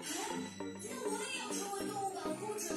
哎这我也要成为动物保护者，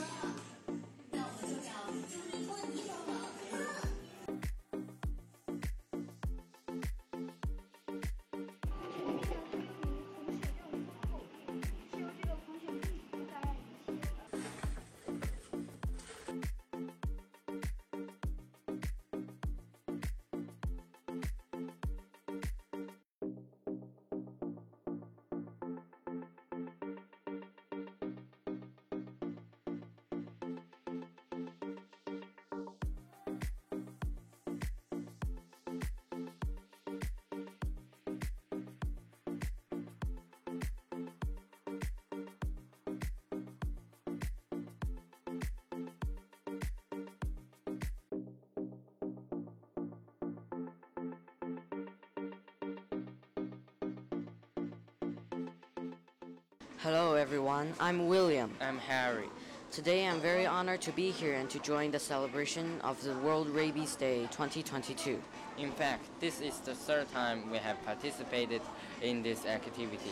Hello everyone, I'm William. I'm Harry. Today I'm very honored to be here and to join the celebration of the World Rabies Day 2022. In fact, this is the third time we have participated in this activity.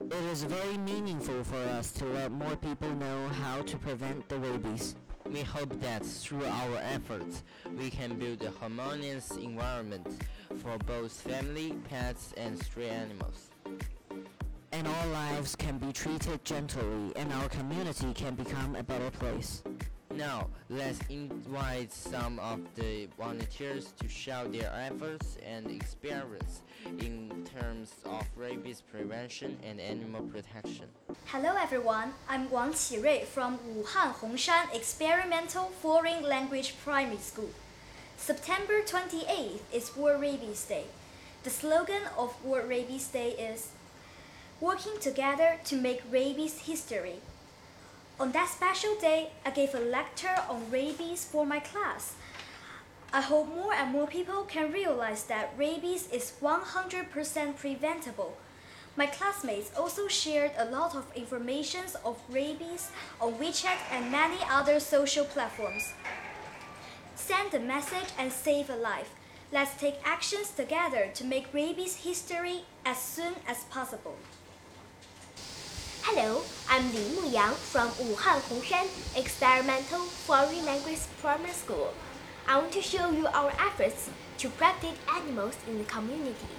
It is very meaningful for us to let more people know how to prevent the rabies. We hope that through our efforts, we can build a harmonious environment for both family, pets, and stray animals. And all lives can be treated gently and our community can become a better place. Now, let's invite some of the volunteers to share their efforts and experience in terms of rabies prevention and animal protection. Hello everyone, I'm Wang Qirui from Wuhan Hongshan Experimental Foreign Language Primary School. September 28th is World Rabies Day. The slogan of World Rabies Day is Working Together to Make Rabies History. On that special day, I gave a lecture on rabies for my class. I hope more and more people can realize that rabies is 100% preventable. My classmates also shared a lot of information of rabies on WeChat and many other social platforms. Send a message and save a life. Let's take actions together to make rabies history as soon as possible. Hello, I'm Li Muyang from Wuhan Hongshan Experimental Foreign Language Primary School. I want to show you our efforts to protect animals in the community.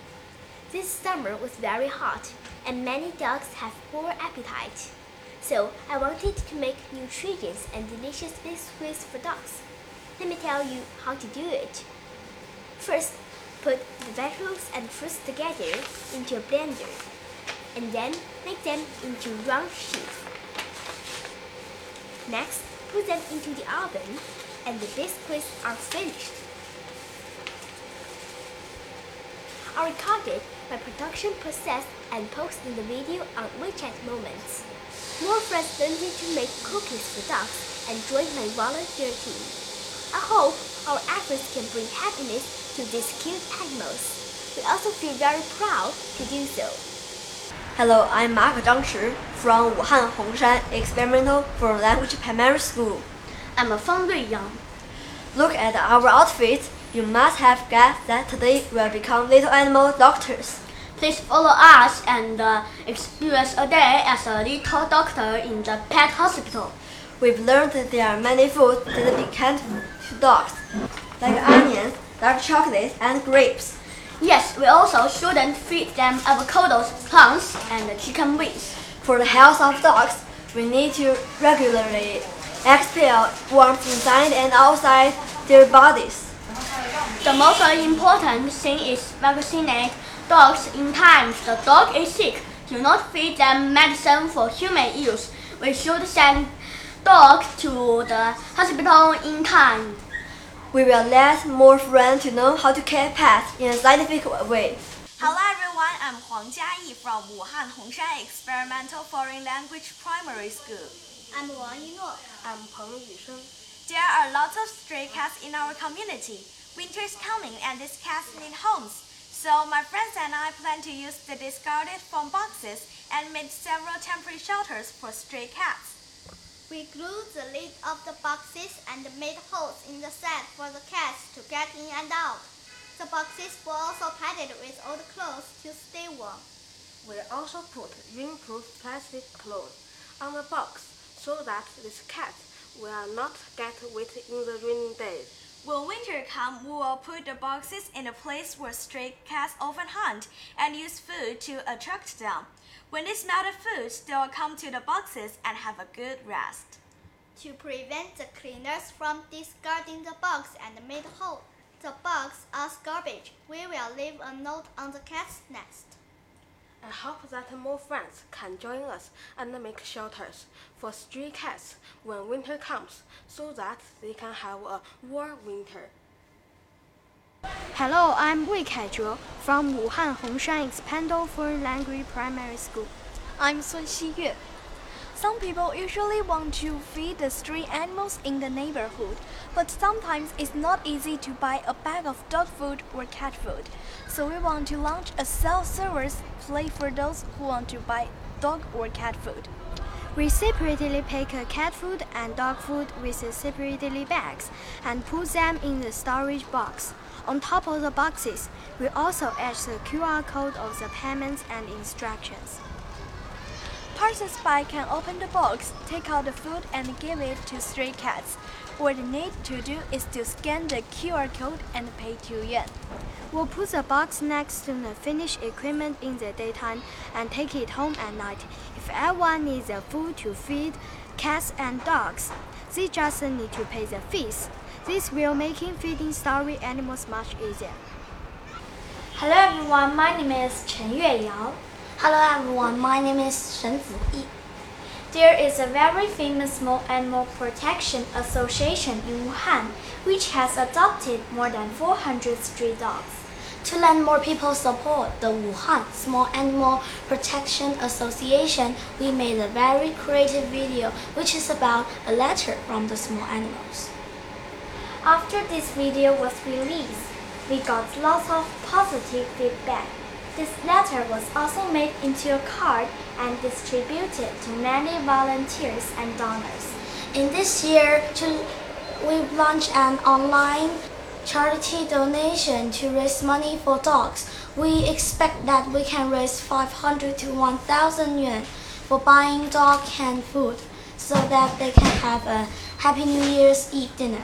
This summer was very hot and many dogs have poor appetite. So I wanted to make nutritious and delicious biscuits for dogs. Let me tell you how to do it. First, put the vegetables and fruits together into a blender and then make them into round sheets. Next, put them into the oven and the biscuits are finished. I recorded my production process and posted the video on WeChat Moments. More friends learned to make cookies for dogs and joined my volunteer team. I hope our efforts can bring happiness to these cute animals. We also feel very proud to do so. Hello, I'm Mark Zhang Shi from Wuhan Hongshan Experimental Foreign Language Primary School. I'm a Fang Rui Yang. Look at our outfits. You must have guessed that today we'll become little animal doctors. Please follow us and uh, experience a day as a little doctor in the pet hospital. We've learned that there are many foods that be kind to dogs, like onions, dark chocolate, and grapes. Yes, we also shouldn't feed them avocados, plants, and chicken wings. For the health of dogs, we need to regularly expel worms inside and outside their bodies. The most important thing is vaccinate dogs in time the dog is sick. Do not feed them medicine for human use. We should send dogs to the hospital in time. We will let more friends to know how to care pets in a scientific way. Hello everyone, I'm Huang Jiayi from Wuhan Hongshan Experimental Foreign Language Primary School. I'm Wang Yinor. I'm Peng Yusheng. There are lots of stray cats in our community. Winter is coming and these cats need homes. So my friends and I plan to use the discarded foam boxes and made several temporary shelters for stray cats. We glued the lid of the boxes and made holes in the sand for the cats to get in and out. The boxes were also padded with old clothes to stay warm. We also put rainproof plastic clothes on the box so that this cat will not get wet in the rainy days. When winter comes, we will put the boxes in a place where stray cats often hunt and use food to attract them. When they smell the food, they will come to the boxes and have a good rest. To prevent the cleaners from discarding the box and make hole the box as garbage, we will leave a note on the cat's nest. I hope that more friends can join us and make shelters for stray cats when winter comes so that they can have a warm winter. Hello, I'm Wei Kaizhuo from Wuhan Hongshan Experimental Foreign Language Primary School. I'm Sun Xiyue. Some people usually want to feed the stray animals in the neighborhood, but sometimes it's not easy to buy a bag of dog food or cat food. So we want to launch a self-service place for those who want to buy dog or cat food. We separately pack cat food and dog food with separately bags and put them in the storage box. On top of the boxes, we also add the QR code of the payments and instructions. Passers-by can open the box, take out the food, and give it to stray cats. What they need to do is to scan the QR code and pay 2 yuan. We'll put the box next to the finished equipment in the daytime and take it home at night. If everyone needs the food to feed cats and dogs, they just need to pay the fees. This will make feeding starving animals much easier. Hello everyone, my name is Chen Yueyao. Hello everyone, my name is Shen Ziyi. There is a very famous small animal protection association in Wuhan, which has adopted more than 400 stray dogs. To let more people support the Wuhan Small Animal Protection Association, we made a very creative video which is about a letter from the small animals. After this video was released, we got lots of positive feedback. This letter was also made into a card and distributed to many volunteers and donors. In this year, to, we launched an online charity donation to raise money for dogs. We expect that we can raise 500 to 1,000 yuan for buying dog canned food so that they can have a Happy New Year's Eve dinner.